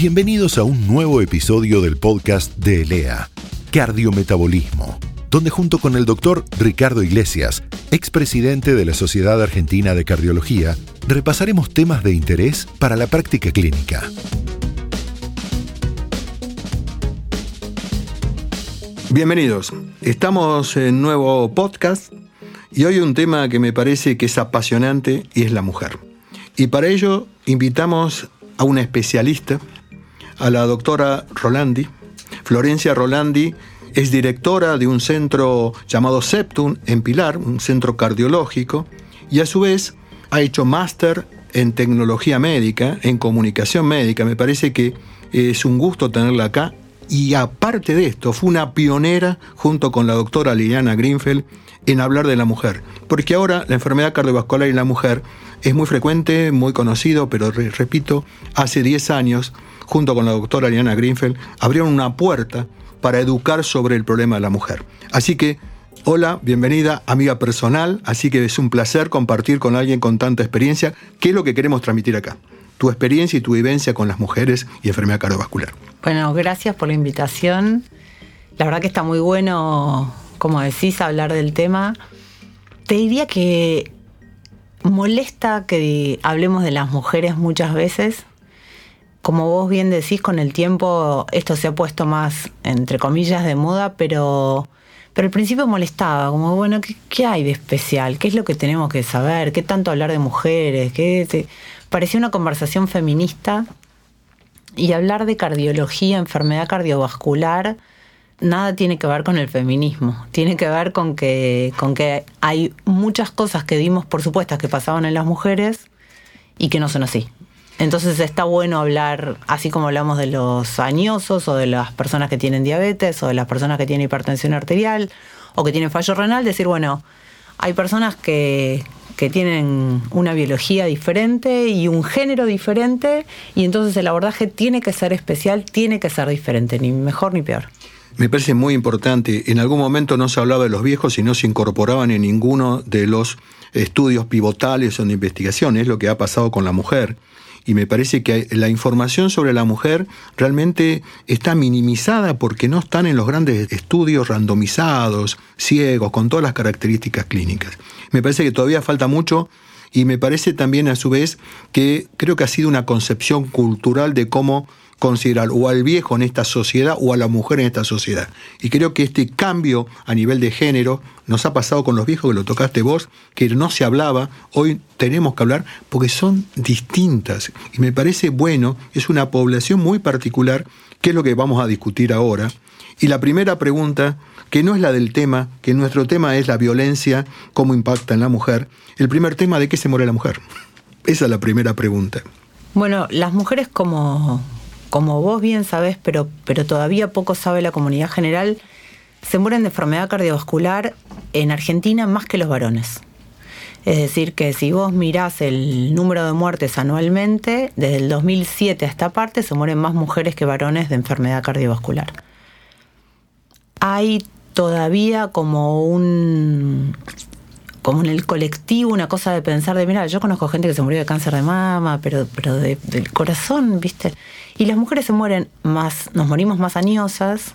Bienvenidos a un nuevo episodio del podcast de ELEA, Cardiometabolismo, donde junto con el doctor Ricardo Iglesias, expresidente de la Sociedad Argentina de Cardiología, repasaremos temas de interés para la práctica clínica. Bienvenidos. Estamos en nuevo podcast y hoy un tema que me parece que es apasionante y es la mujer. Y para ello invitamos a una especialista, a la doctora Rolandi. Florencia Rolandi es directora de un centro llamado Septum en Pilar, un centro cardiológico, y a su vez ha hecho máster en tecnología médica, en comunicación médica. Me parece que es un gusto tenerla acá. Y aparte de esto, fue una pionera junto con la doctora Liliana Greenfeld en hablar de la mujer. Porque ahora la enfermedad cardiovascular en la mujer es muy frecuente, muy conocido, pero repito, hace 10 años junto con la doctora Liana Greenfeld, abrieron una puerta para educar sobre el problema de la mujer. Así que, hola, bienvenida, amiga personal, así que es un placer compartir con alguien con tanta experiencia, qué es lo que queremos transmitir acá. Tu experiencia y tu vivencia con las mujeres y enfermedad cardiovascular. Bueno, gracias por la invitación. La verdad que está muy bueno, como decís, hablar del tema. Te diría que molesta que hablemos de las mujeres muchas veces, como vos bien decís, con el tiempo esto se ha puesto más, entre comillas, de moda, pero, pero al principio molestaba, como, bueno, ¿qué, hay de especial? ¿Qué es lo que tenemos que saber? ¿Qué tanto hablar de mujeres? ¿Qué Parecía una conversación feminista y hablar de cardiología, enfermedad cardiovascular, nada tiene que ver con el feminismo. Tiene que ver con que, con que hay muchas cosas que dimos por supuestas que pasaban en las mujeres y que no son así. Entonces está bueno hablar, así como hablamos de los añosos o de las personas que tienen diabetes o de las personas que tienen hipertensión arterial o que tienen fallo renal, decir, bueno, hay personas que, que tienen una biología diferente y un género diferente y entonces el abordaje tiene que ser especial, tiene que ser diferente, ni mejor ni peor. Me parece muy importante. En algún momento no se hablaba de los viejos y no se incorporaban en ninguno de los estudios pivotales o de investigación. Es lo que ha pasado con la mujer y me parece que la información sobre la mujer realmente está minimizada porque no están en los grandes estudios randomizados, ciegos, con todas las características clínicas. Me parece que todavía falta mucho y me parece también a su vez que creo que ha sido una concepción cultural de cómo considerar o al viejo en esta sociedad o a la mujer en esta sociedad. Y creo que este cambio a nivel de género nos ha pasado con los viejos, que lo tocaste vos, que no se hablaba, hoy tenemos que hablar porque son distintas. Y me parece bueno, es una población muy particular, que es lo que vamos a discutir ahora. Y la primera pregunta, que no es la del tema, que nuestro tema es la violencia, cómo impacta en la mujer. El primer tema, ¿de qué se muere la mujer? Esa es la primera pregunta. Bueno, las mujeres como, como vos bien sabés, pero, pero todavía poco sabe la comunidad general, se mueren de enfermedad cardiovascular en Argentina más que los varones. Es decir, que si vos mirás el número de muertes anualmente, desde el 2007 a esta parte se mueren más mujeres que varones de enfermedad cardiovascular. Hay todavía como un como en el colectivo una cosa de pensar de, mira, yo conozco gente que se murió de cáncer de mama, pero, pero del corazón, ¿viste? Y las mujeres se mueren más, nos morimos más añosas,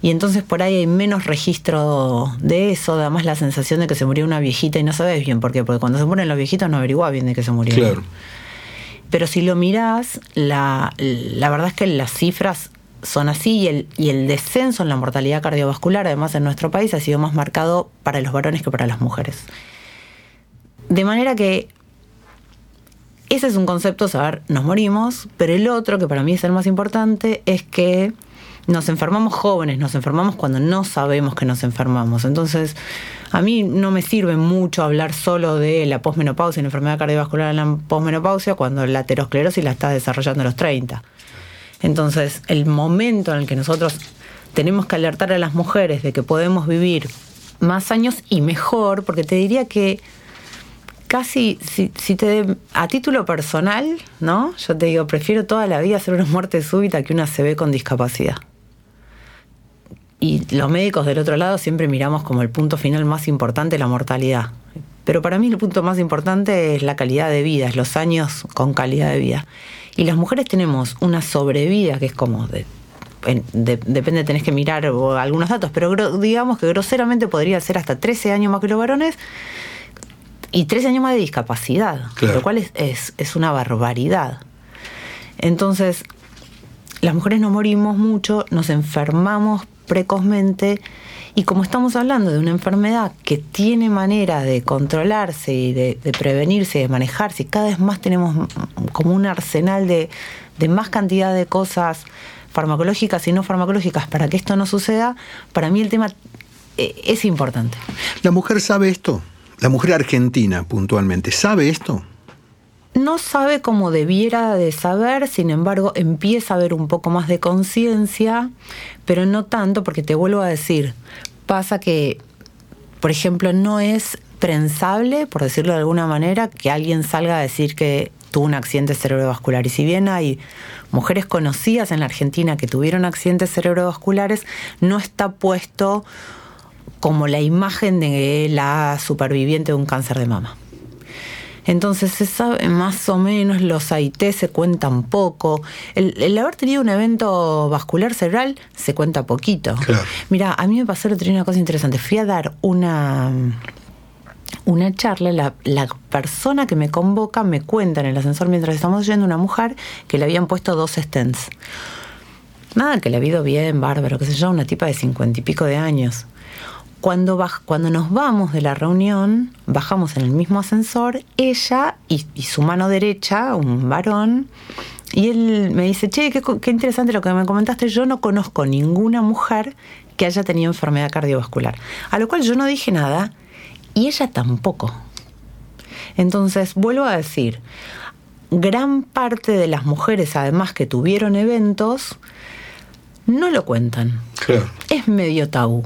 y entonces por ahí hay menos registro de eso, además la sensación de que se murió una viejita y no sabes bien por qué, porque cuando se mueren los viejitos no averiguás bien de qué se murieron. Claro. Pero si lo mirás, la, la verdad es que las cifras son así y el, y el descenso en la mortalidad cardiovascular, además en nuestro país, ha sido más marcado para los varones que para las mujeres. De manera que ese es un concepto, saber, nos morimos, pero el otro, que para mí es el más importante, es que nos enfermamos jóvenes, nos enfermamos cuando no sabemos que nos enfermamos. Entonces, a mí no me sirve mucho hablar solo de la posmenopausia, la enfermedad cardiovascular en la posmenopausia, cuando la aterosclerosis la está desarrollando a los 30. Entonces, el momento en el que nosotros tenemos que alertar a las mujeres de que podemos vivir más años y mejor, porque te diría que casi, si, te a título personal, ¿no? Yo te digo, prefiero toda la vida hacer una muerte súbita que una se con discapacidad. Y los médicos del otro lado siempre miramos como el punto final más importante la mortalidad. Pero para mí el punto más importante es la calidad de vida, es los años con calidad de vida. Y las mujeres tenemos una sobrevida que es como de depende, tenés que mirar algunos datos, pero digamos que groseramente podría ser hasta 13 años más que los varones y 13 años más de discapacidad, lo cual es, es, una barbaridad. Entonces, las mujeres no morimos mucho, nos enfermamos precozmente y como estamos hablando de una enfermedad que tiene manera de controlarse y de, prevenirse, de manejarse, y cada vez más tenemos como un arsenal de, más cantidad de cosas farmacológicas y no farmacológicas para que esto no suceda, para mí el tema eh, es importante. ¿La mujer sabe esto? La mujer argentina, puntualmente, ¿sabe esto? No sabe como debiera de saber, sin embargo, empieza a haber un poco más de conciencia, pero no tanto, porque te vuelvo a decir, pasa que, por ejemplo, no es prensable, por decirlo de alguna manera, que alguien salga a decir que tuvo un accidente cerebrovascular. Y si bien hay mujeres conocidas en la Argentina que tuvieron accidentes cerebrovasculares, no está puesto como la imagen de la superviviente de un cáncer de mama. Entonces se sabe más o menos, los AIT se cuentan poco. El, haber tenido un evento vascular cerebral se cuenta poquito. Mira, a mí me pasó el una cosa interesante. Fui a dar una una charla, la, persona que me convoca me cuenta en el ascensor mientras estamos yendo una mujer que le habían puesto dos stents. Nada, que le ha ido bien, bárbaro, que se yo, una tipa de cincuenta y pico de años. Cuando, cuando nos vamos de la reunión, bajamos en el mismo ascensor, ella y, su mano derecha, un varón, y él me dice, che, qué, qué interesante lo que me comentaste, yo no conozco ninguna mujer que haya tenido enfermedad cardiovascular. A lo cual yo no dije nada y ella tampoco. Entonces, vuelvo a decir, gran parte de las mujeres, además que tuvieron eventos, no lo cuentan. Es medio tabú.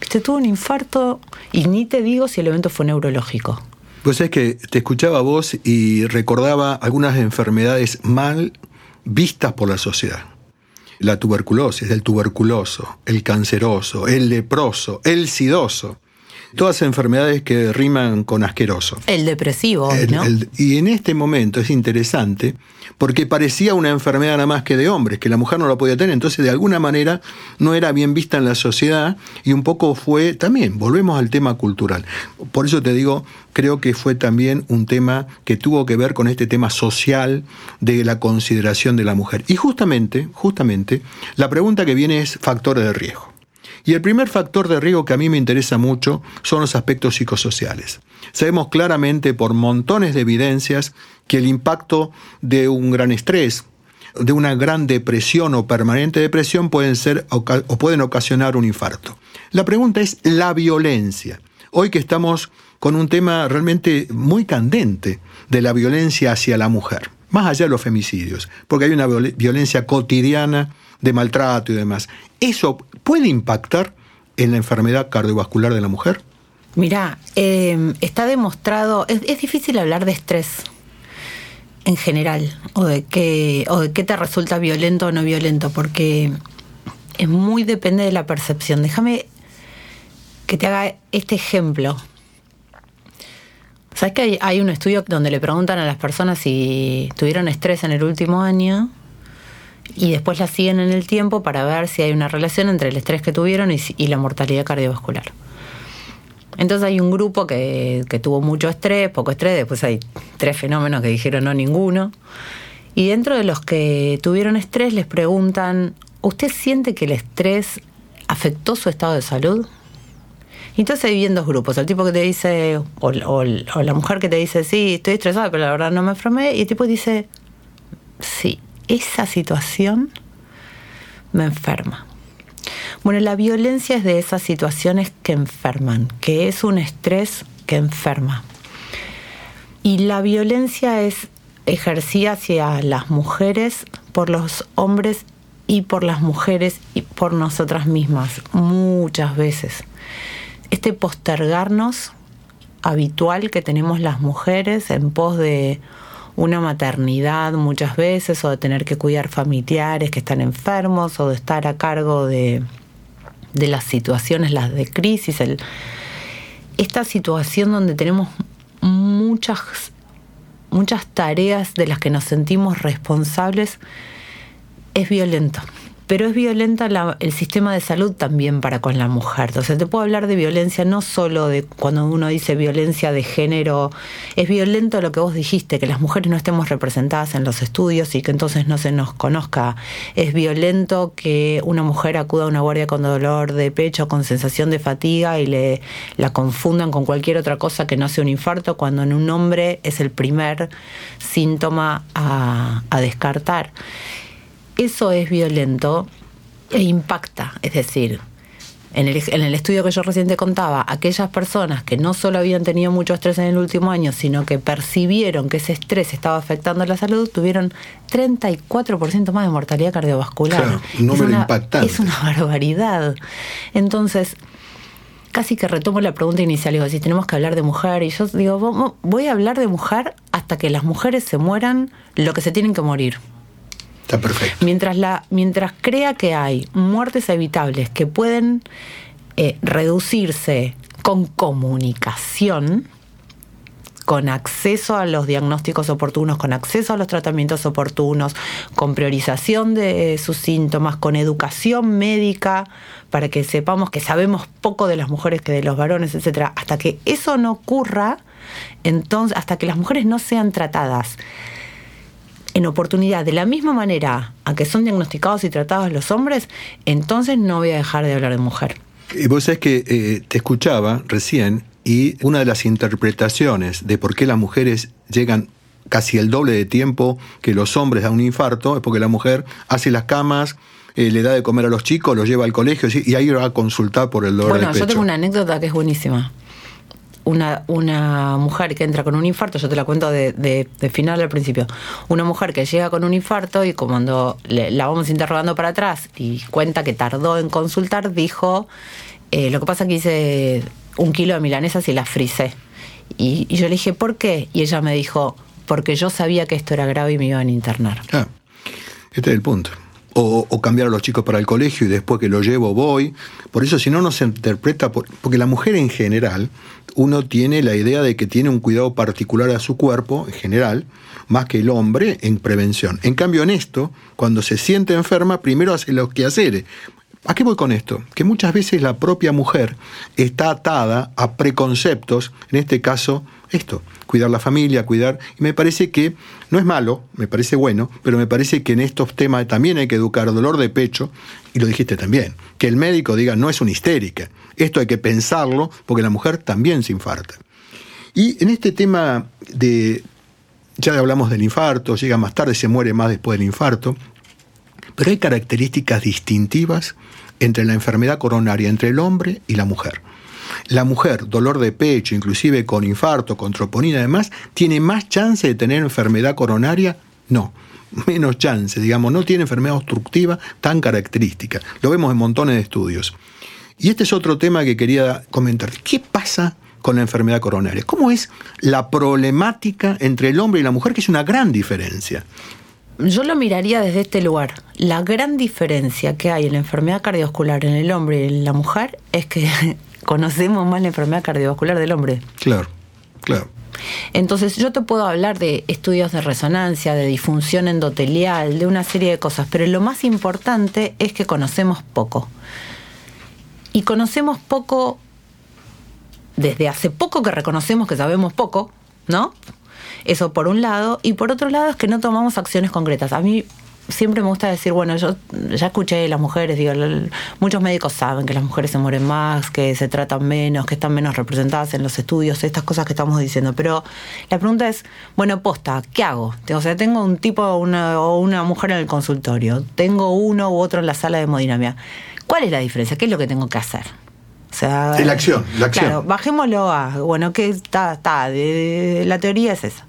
Viste, tuvo un infarto y ni te digo si el evento fue neurológico. Pues es que te escuchaba vos y recordaba algunas enfermedades mal vistas por la sociedad. La tuberculosis, el tuberculoso, el canceroso, el leproso, el sidoso todas enfermedades que riman con asqueroso. El depresivo, ¿no? y en este momento es interesante porque parecía una enfermedad nada más que de hombres, que la mujer no la podía tener, entonces de alguna manera no era bien vista en la sociedad y un poco fue también, volvemos al tema cultural. Por eso te digo, creo que fue también un tema que tuvo que ver con este tema social de la consideración de la mujer. Y justamente, justamente, la pregunta que viene es factores de riesgo. Y el primer factor de riesgo que a mí me interesa mucho son los aspectos psicosociales. Sabemos claramente por montones de evidencias que el impacto de un gran estrés, de una gran depresión o permanente depresión pueden ser o pueden ocasionar un infarto. La pregunta es la violencia. Hoy que estamos con un tema realmente muy candente de la violencia hacia la mujer, más allá de los femicidios, porque hay una violencia cotidiana de maltrato y demás. ¿Eso puede impactar en la enfermedad cardiovascular de la mujer? Mira, em, está demostrado, es, difícil hablar de estrés en general, o de, qué, o de qué te resulta violento o no violento, porque es muy depende de la percepción. Déjame que te haga este ejemplo. ¿Sabes que hay, un estudio donde le preguntan a las personas si tuvieron estrés en el último año? Y después la siguen en el tiempo para ver si hay una relación entre el estrés que tuvieron y, la mortalidad cardiovascular. Entonces hay un grupo que, tuvo mucho estrés, poco estrés, después hay tres fenómenos que dijeron no ninguno. Y dentro de los que tuvieron estrés les preguntan, ¿usted siente que el estrés afectó su estado de salud? Entonces hay bien dos grupos, el tipo que te dice, o, o, la mujer que te dice, sí, estoy estresada, pero la verdad no me enfermé, y el tipo dice, sí, esa situación me enferma. Bueno, la violencia es de esas situaciones que enferman, que es un estrés que enferma. Y la violencia es ejercida hacia las mujeres por los hombres y por las mujeres y por nosotras mismas, muchas veces. Este postergarnos habitual que tenemos las mujeres en pos de una maternidad muchas veces o de tener que cuidar familiares que están enfermos o de estar a cargo de, las situaciones, las de crisis, esta situación donde tenemos muchas muchas tareas de las que nos sentimos responsables es violento pero es violenta el sistema de salud también para con la mujer. Entonces te puedo hablar de violencia no solo de cuando uno dice violencia de género, es violento lo que vos dijiste, que las mujeres no estemos representadas en los estudios y que entonces no se nos conozca. Es violento que una mujer acuda a una guardia con dolor de pecho, con sensación de fatiga y le la confundan con cualquier otra cosa que no sea un infarto, cuando en un hombre es el primer síntoma a, a descartar eso es violento e impacta. Es decir, en el, en el, estudio que yo recién te contaba, aquellas personas que no solo habían tenido mucho estrés en el último año, sino que percibieron que ese estrés estaba afectando la salud, tuvieron 34% más de mortalidad cardiovascular. Claro, un número es una, impactante. Es una barbaridad. Entonces, casi que retomo la pregunta inicial, digo, si tenemos que hablar de mujer, y yo digo, voy a hablar de mujer hasta que las mujeres se mueran lo que se tienen que morir. Perfecto. Mientras, la, mientras crea que hay muertes evitables que pueden eh, reducirse con comunicación, con acceso a los diagnósticos oportunos, con acceso a los tratamientos oportunos, con priorización de sus síntomas, con educación médica, para que sepamos que sabemos poco de las mujeres que de los varones, etcétera. Hasta que eso no ocurra, entonces, hasta que las mujeres no sean tratadas en oportunidad de la misma manera a que son diagnosticados y tratados los hombres, entonces no voy a dejar de hablar de mujer. Y vos sabés que eh, te escuchaba recién y una de las interpretaciones de por qué las mujeres llegan casi el doble de tiempo que los hombres a un infarto es porque la mujer hace las camas, eh, le da de comer a los chicos, los lleva al colegio y ahí va a consultar por el dolor bueno, de pecho. yo tengo una anécdota que es buenísima una, una mujer que entra con un infarto, yo te la cuento de, de, final al principio, una mujer que llega con un infarto y cuando la vamos interrogando para atrás y cuenta que tardó en consultar, dijo, eh, lo que pasa es que hice un kilo de milanesas y las frisé. Y, yo le dije, ¿por qué? Y ella me dijo, porque yo sabía que esto era grave y me iban a internar. Ah, este es el punto. O, o, cambiar a los chicos para el colegio y después que lo llevo voy. Por eso si no, no se interpreta, porque la mujer en general uno tiene la idea de que tiene un cuidado particular a su cuerpo, en general, más que el hombre en prevención. En cambio, en esto, cuando se siente enferma, primero hace los quehaceres. ¿A qué voy con esto? Que muchas veces la propia mujer está atada a preconceptos, en este caso, esto, cuidar la familia, cuidar. Y me parece que no es malo, me parece bueno, pero me parece que en estos temas también hay que educar dolor de pecho, y lo dijiste también, que el médico diga no es una histérica. Esto hay que pensarlo porque la mujer también se infarta. Y en este tema de, ya hablamos del infarto, llega más tarde, se muere más después del infarto, pero hay características distintivas entre la enfermedad coronaria, entre el hombre y la mujer. La mujer, dolor de pecho, inclusive con infarto, con troponina, además, tiene más chance de tener enfermedad coronaria. No, menos chance, digamos, no tiene enfermedad obstructiva tan característica. Lo vemos en montones de estudios. Y este es otro tema que quería comentar. ¿Qué pasa con la enfermedad coronaria? ¿Cómo es la problemática entre el hombre y la mujer, que es una gran diferencia? Yo lo miraría desde este lugar. La gran diferencia que hay en la enfermedad cardiovascular en el hombre y en la mujer es que conocemos más la enfermedad cardiovascular del hombre. Claro, claro. Entonces yo te puedo hablar de estudios de resonancia, de disfunción endotelial, de una serie de cosas, pero lo más importante es que conocemos poco. Y conocemos poco desde hace poco que reconocemos que sabemos poco, ¿no? Eso por un lado. Y por otro lado es que no tomamos acciones concretas. A mí siempre me gusta decir, bueno, yo ya escuché las mujeres, digo, muchos médicos saben que las mujeres se mueren más, que se tratan menos, que están menos representadas en los estudios, estas cosas que estamos diciendo. Pero la pregunta es, bueno, posta, ¿qué hago? O sea, tengo un tipo una, o una mujer en el consultorio, tengo uno u otro en la sala de hemodinamia. ¿Cuál es la diferencia? ¿Qué es lo que tengo que hacer? O sea, la acción, la acción. Claro, bajémoslo a, bueno, que está, está, la teoría es esa.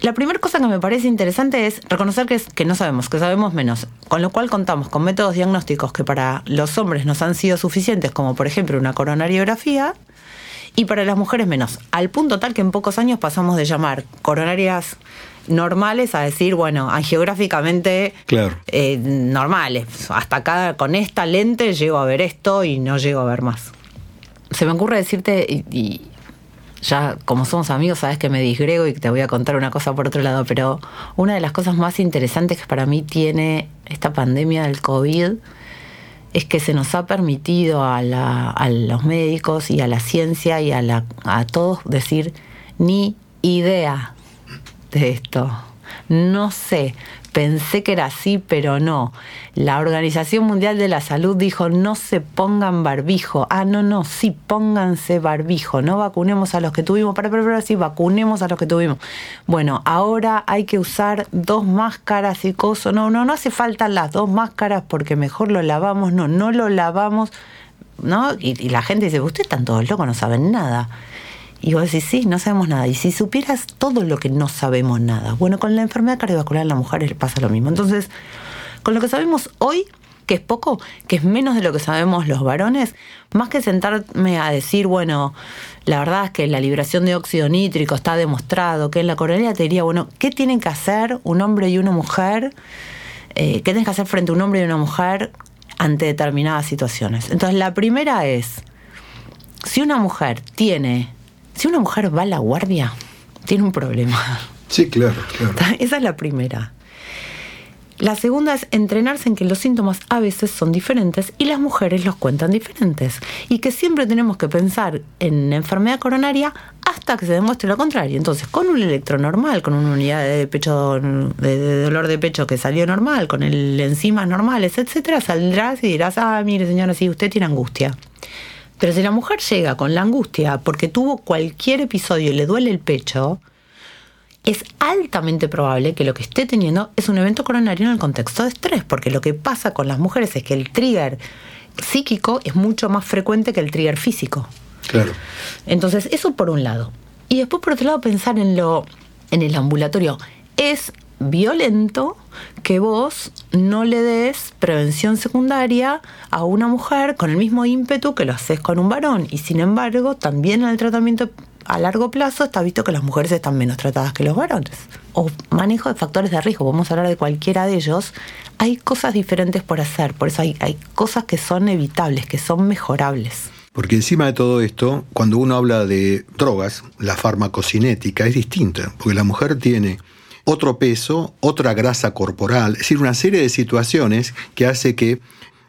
La primera cosa que me parece interesante es reconocer que, que no sabemos, que sabemos menos, con lo cual contamos con métodos diagnósticos que para los hombres nos han sido suficientes, como por ejemplo una coronariografía, y para las mujeres menos, al punto tal que en pocos años pasamos de llamar coronarias normales a decir, bueno, angiográficamente claro. eh, normales. Hasta acá con esta lente llego a ver esto y no llego a ver más. Se me ocurre decirte, y, ya como somos amigos, sabes que me disgrego y te voy a contar una cosa por otro lado, pero una de las cosas más interesantes que para mí tiene esta pandemia del COVID es que se nos ha permitido a, a los médicos y a la ciencia y a, la, a todos decir ni idea de esto. No sé, pensé que era así, pero no. La Organización Mundial de la Salud dijo no se pongan barbijo. Ah, no, no, sí, pónganse barbijo. No vacunemos a los que tuvimos. Para, para, para, sí, vacunemos a los que tuvimos. Bueno, ahora hay que usar dos máscaras y cosas. No, no, no hace falta las dos máscaras porque mejor lo lavamos. No, no lo lavamos. ¿No? Y, y la gente dice, ustedes están todos locos, no saben nada. Y vos decís, sí, no sabemos nada. Y si supieras todo lo que no sabemos nada. Bueno, con la enfermedad cardiovascular en la mujer pasa lo mismo. Entonces, con lo que sabemos hoy, que es poco, que es menos de lo que sabemos los varones, más que sentarme a decir, bueno, la verdad es que la liberación de óxido nítrico está demostrado, que en la coronaria te diría, bueno, ¿qué tienen que hacer un hombre y una mujer? Eh, ¿Qué tienen que hacer frente a un hombre y una mujer ante determinadas situaciones? Entonces, la primera es, si una mujer tiene si una mujer va a la guardia, tiene un problema. Sí, claro, claro. Esa es la primera. La segunda es entrenarse en que los síntomas a veces son diferentes y las mujeres los cuentan diferentes. Y que siempre tenemos que pensar en enfermedad coronaria hasta que se demuestre lo contrario. Entonces, con un electro normal, con una unidad de pecho, de, dolor de pecho que salió normal, con el enzimas normales, etcétera, saldrás y dirás, ah, mire señora, sí, usted tiene angustia. Pero si la mujer llega con la angustia porque tuvo cualquier episodio y le duele el pecho, es altamente probable que lo que esté teniendo es un evento coronario en el contexto de estrés, porque lo que pasa con las mujeres es que el trigger psíquico es mucho más frecuente que el trigger físico. Claro. Entonces, eso por un lado. Y después, por otro lado, pensar en lo en el ambulatorio. Es violento que vos no le des prevención secundaria a una mujer con el mismo ímpetu que lo haces con un varón. Y sin embargo, también en el tratamiento a largo plazo está visto que las mujeres están menos tratadas que los varones. O manejo de factores de riesgo, a hablar de cualquiera de ellos. Hay cosas diferentes por hacer, por eso hay, hay cosas que son evitables, que son mejorables. Porque encima de todo esto, cuando uno habla de drogas, la farmacocinética es distinta, porque la mujer tiene otro peso, otra grasa corporal, es decir, una serie de situaciones que hace que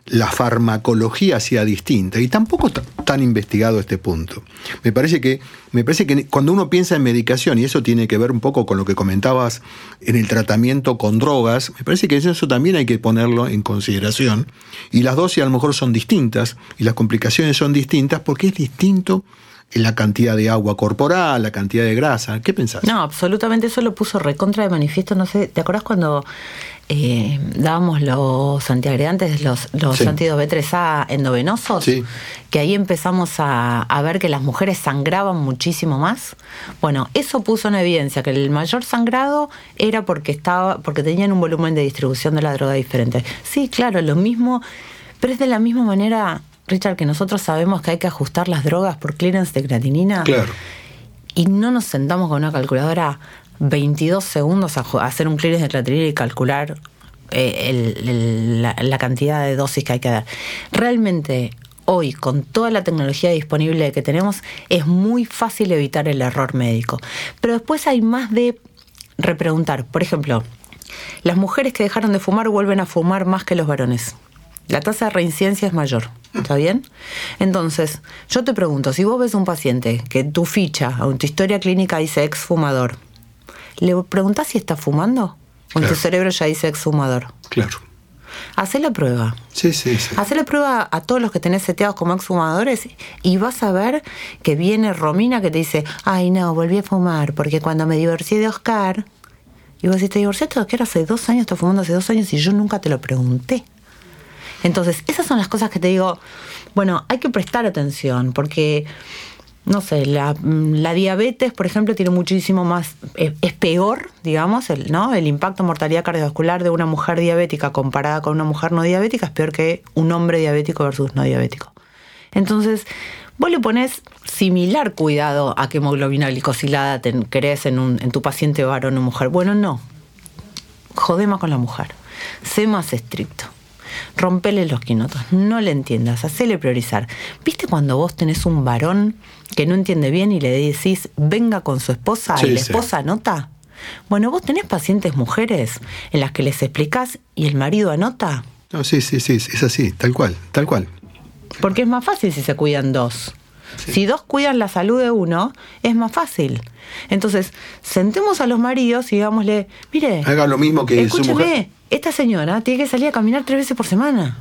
la farmacología sea distinta y tampoco está tan investigado este punto. Me parece que me parece que cuando uno piensa en medicación y eso tiene que ver un poco con lo que comentabas en el tratamiento con drogas, me parece que eso también hay que ponerlo en consideración y las dosis a lo mejor son distintas y las complicaciones son distintas porque es distinto la cantidad de agua corporal, la cantidad de grasa. ¿Qué pensás? No, absolutamente eso lo puso recontra de manifiesto. No sé, ¿te acuerdas cuando eh, dábamos los antiagregantes, los, los antídotos B3A endovenosos? Sí. Que ahí empezamos a, ver que las mujeres sangraban muchísimo más. Bueno, eso puso en evidencia que el mayor sangrado era porque, estaba, porque tenían un volumen de distribución de la droga diferente. Sí, claro, lo mismo, pero es de la misma manera Richard, que nosotros sabemos que hay que ajustar las drogas por clearance de creatinina. Claro. Y no nos sentamos con una calculadora 22 segundos a hacer un clearance de creatinina y calcular eh, la, cantidad de dosis que hay que dar. Realmente hoy, con toda la tecnología disponible que tenemos, es muy fácil evitar el error médico. Pero después hay más de repreguntar. Por ejemplo, las mujeres que dejaron de fumar vuelven a fumar más que los varones. La tasa de reincidencia es mayor. ¿Está bien? Entonces, yo te pregunto, si vos ves un paciente que tu ficha o en tu historia clínica dice ex fumador, ¿le preguntás si está fumando? O en tu cerebro ya dice ex fumador. Claro. Hacé la prueba. Sí, sí, sí. Hacé la prueba a todos los que tenés seteados como exfumadores y vas a ver que viene Romina que te dice, ay no, volví a fumar porque cuando me divorcié de Oscar, y vos decís, te divorciaste de Oscar hace dos años, estás fumando hace dos años y yo nunca te lo pregunté. Entonces, esas son las cosas que te digo, bueno, hay que prestar atención, porque, no sé, la, diabetes, por ejemplo, tiene muchísimo más, es, peor, digamos, el, ¿no? El impacto mortalidad cardiovascular de una mujer diabética comparada con una mujer no diabética es peor que un hombre diabético versus no diabético. Entonces, vos le pones similar cuidado a qué hemoglobina glicosilada te crees en, un, en tu paciente varón o mujer. Bueno, no. Jode más con la mujer. Sé más estricto. Rompele los quinotos, no le entiendas, hacele priorizar. ¿Viste cuando vos tenés un varón que no entiende bien y le decís, venga con su esposa y la esposa anota? Bueno, vos tenés pacientes mujeres en las que les explicás y el marido anota. No, sí, sí, sí, es así, tal cual, tal cual. Porque es más fácil si se cuidan dos. Si dos cuidan la salud de uno, es más fácil. Entonces, sentemos a los maridos y digámosle, mire, haga lo mismo que su mujer. esta señora tiene que salir a caminar tres veces por semana.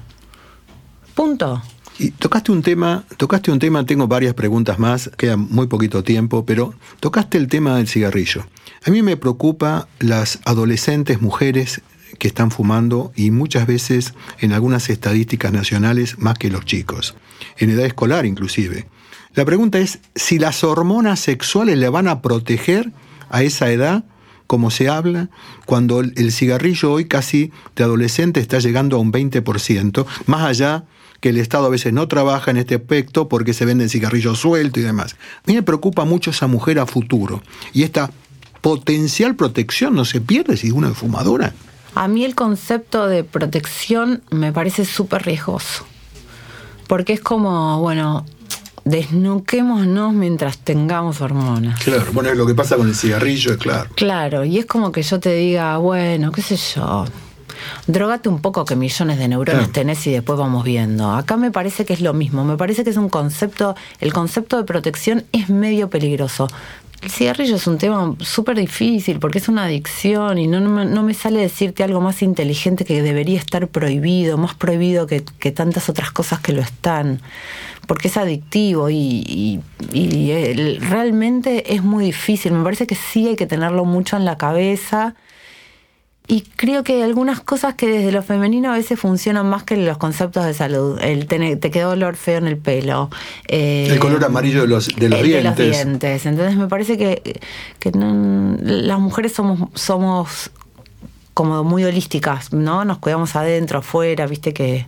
Punto. Y tocaste un tema, tocaste un tema, tengo varias preguntas más, queda muy poquito tiempo, pero tocaste el tema del cigarrillo. A mí me preocupa las adolescentes mujeres que están fumando y muchas veces en algunas estadísticas nacionales más que los chicos, en edad escolar inclusive. La pregunta es si las hormonas sexuales le van a proteger a esa edad, como se habla, cuando el cigarrillo hoy casi de adolescente está llegando a un 20%, más allá que el Estado a veces no trabaja en este aspecto porque se venden cigarrillos sueltos y demás. A mí me preocupa mucho esa mujer a futuro y esta potencial protección no se pierde si uno es fumadora. A mí el concepto de protección me parece súper riesgoso. Porque es como, bueno, desnuquémonos mientras tengamos hormonas. Claro, bueno, es lo que pasa con el cigarrillo, es claro. Claro, y es como que yo te diga, bueno, qué sé yo, drogate un poco que millones de neuronas tenés y después vamos viendo. Acá me parece que es lo mismo, me parece que es un concepto, el concepto de protección es medio peligroso. El cigarrillo es un tema súper difícil porque es una adicción y no, no, me sale decirte algo más inteligente que debería estar prohibido, más prohibido que, tantas otras cosas que lo están, porque es adictivo y, realmente es muy difícil. Me parece que sí hay que tenerlo mucho en la cabeza y creo que hay algunas cosas que desde lo femenino a veces funcionan más que los conceptos de salud. El te, quedó olor feo en el pelo. Eh, el color amarillo de los, de los dientes. De los dientes. Entonces me parece que, que las mujeres somos, somos como muy holísticas, ¿no? Nos cuidamos adentro, afuera, viste que...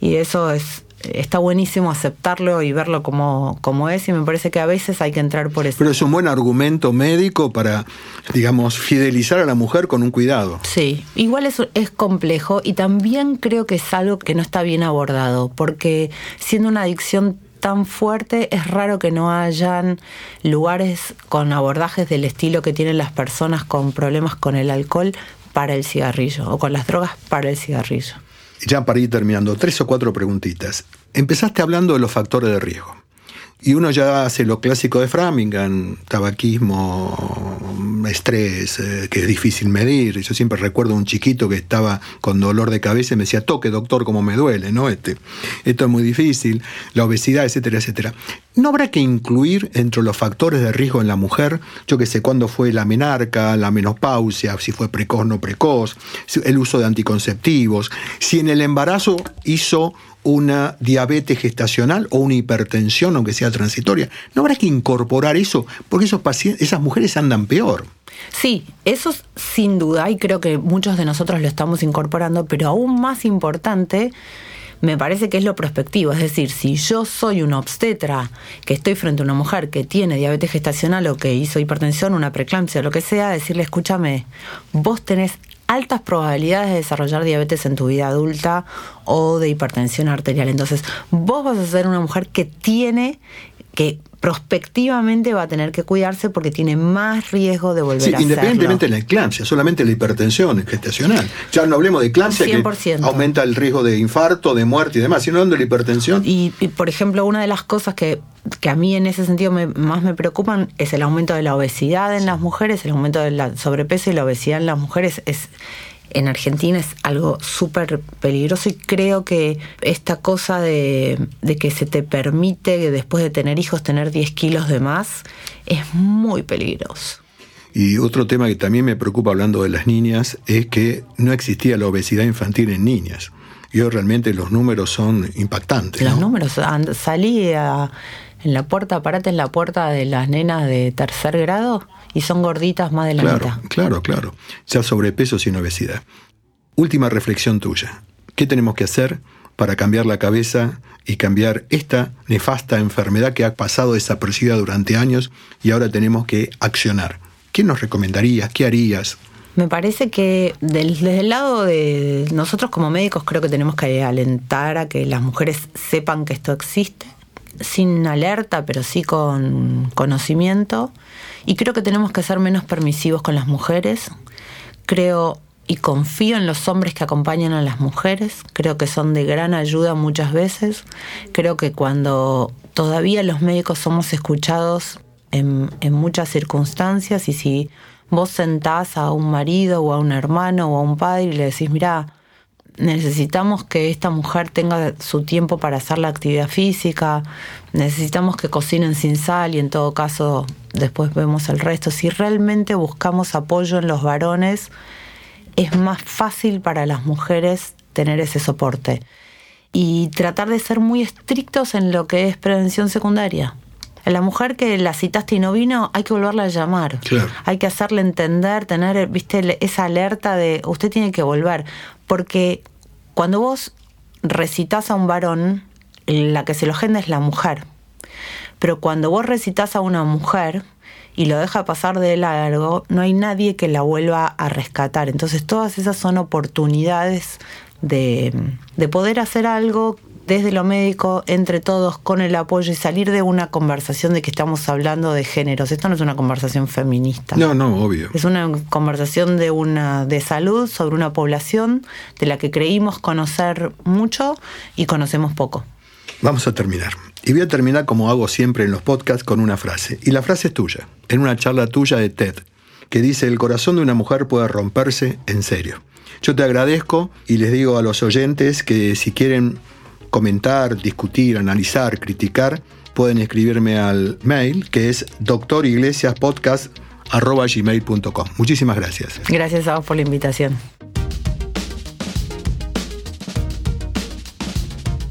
Y eso es, está buenísimo aceptarlo y verlo como, como es y me parece que a veces hay que entrar por eso. Pero es un buen argumento médico para, digamos, fidelizar a la mujer con un cuidado. Sí, igual es, es complejo y también creo que es algo que no está bien abordado, porque siendo una adicción tan fuerte, es raro que no hayan lugares con abordajes del estilo que tienen las personas con problemas con el alcohol para el cigarrillo o con las drogas para el cigarrillo ya para ir terminando, tres o cuatro preguntitas. Empezaste hablando de los factores de riesgo. Y uno ya hace lo clásico de Framingham, tabaquismo, estrés, eh, que es difícil medir. Yo siempre recuerdo a un chiquito que estaba con dolor de cabeza y me decía, toque doctor, como me duele, ¿no? Este, esto es muy difícil, la obesidad, etcétera, etcétera. ¿No habrá que incluir entre los factores de riesgo en la mujer, yo que sé, cuándo fue la menarca, la menopausia, si fue precoz o no precoz, el uso de anticonceptivos, si en el embarazo hizo una diabetes gestacional o una hipertensión, aunque sea transitoria. ¿No habrá que incorporar eso? Porque esos pacientes, esas mujeres andan peor. Sí, eso sin duda, y creo que muchos de nosotros lo estamos incorporando, pero aún más importante, me parece que es lo prospectivo. Es decir, si yo soy una obstetra que estoy frente a una mujer que tiene diabetes gestacional o que hizo hipertensión, una preeclampsia, lo que sea, decirle, escúchame, vos tenés altas probabilidades de desarrollar diabetes en tu vida adulta o de hipertensión arterial. Entonces, vos vas a ser una mujer que tiene que prospectivamente va a tener que cuidarse porque tiene más riesgo de volver a a Independientemente de la eclampsia, solamente la hipertensión gestacional. Ya no hablemos de eclampsia que aumenta el riesgo de infarto, de muerte y demás, sino hablando de la hipertensión. Y, por ejemplo, una de las cosas que, que a mí en ese sentido más me preocupan es el aumento de la obesidad en las mujeres, el aumento del sobrepeso y la obesidad en las mujeres es en Argentina es algo súper peligroso y creo que esta cosa de, que se te permite después de tener hijos tener 10 kilos de más es muy peligroso. Y otro tema que también me preocupa hablando de las niñas es que no existía la obesidad infantil en niñas. Y hoy realmente los números son impactantes. Los números, salí en la puerta, parate en la puerta de las nenas de tercer grado y son gorditas más de la claro, Claro, claro. Ya sobrepeso sin obesidad. Última reflexión tuya. ¿Qué tenemos que hacer para cambiar la cabeza y cambiar esta nefasta enfermedad que ha pasado desapercibida durante años y ahora tenemos que accionar? ¿Qué nos recomendarías? ¿Qué harías? Me parece que desde el lado de nosotros como médicos creo que tenemos que alentar a que las mujeres sepan que esto existe, sin alerta, pero sí con conocimiento. Y creo que tenemos que ser menos permisivos con las mujeres. Creo y confío en los hombres que acompañan a las mujeres. Creo que son de gran ayuda muchas veces. Creo que cuando todavía los médicos somos escuchados en, muchas circunstancias y si vos sentás a un marido o a un hermano o a un padre y le decís, mira, necesitamos que esta mujer tenga su tiempo para hacer la actividad física, necesitamos que cocinen sin sal y en todo caso después vemos el resto. Si realmente buscamos apoyo en los varones, es más fácil para las mujeres tener ese soporte. Y tratar de ser muy estrictos en lo que es prevención secundaria la mujer que la citaste y no vino, hay que volverla a llamar. Hay que hacerle entender, tener, viste, esa alerta de usted tiene que volver. Porque cuando vos recitas a un varón, la que se lo agenda es la mujer. Pero cuando vos recitas a una mujer y lo deja pasar de largo, no hay nadie que la vuelva a rescatar. Entonces todas esas son oportunidades de, de poder hacer algo desde lo médico, entre todos, con el apoyo y salir de una conversación de que estamos hablando de géneros. Esto no es una conversación feminista. No, no, obvio. Es una conversación de una de salud sobre una población de la que creímos conocer mucho y conocemos poco. Vamos a terminar. Y voy a terminar como hago siempre en los podcasts con una frase. Y la frase es tuya, en una charla tuya de TED, que dice, el corazón de una mujer puede romperse en serio. Yo te agradezco y les digo a los oyentes que si quieren comentar, discutir, analizar, criticar, pueden escribirme al mail que es doctoriglesiaspodcast.gmail.com. Muchísimas gracias. Gracias a vos por la invitación.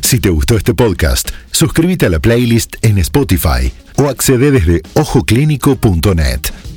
Si te gustó este podcast, suscríbete a la playlist en Spotify o accede desde ojoclínico.net.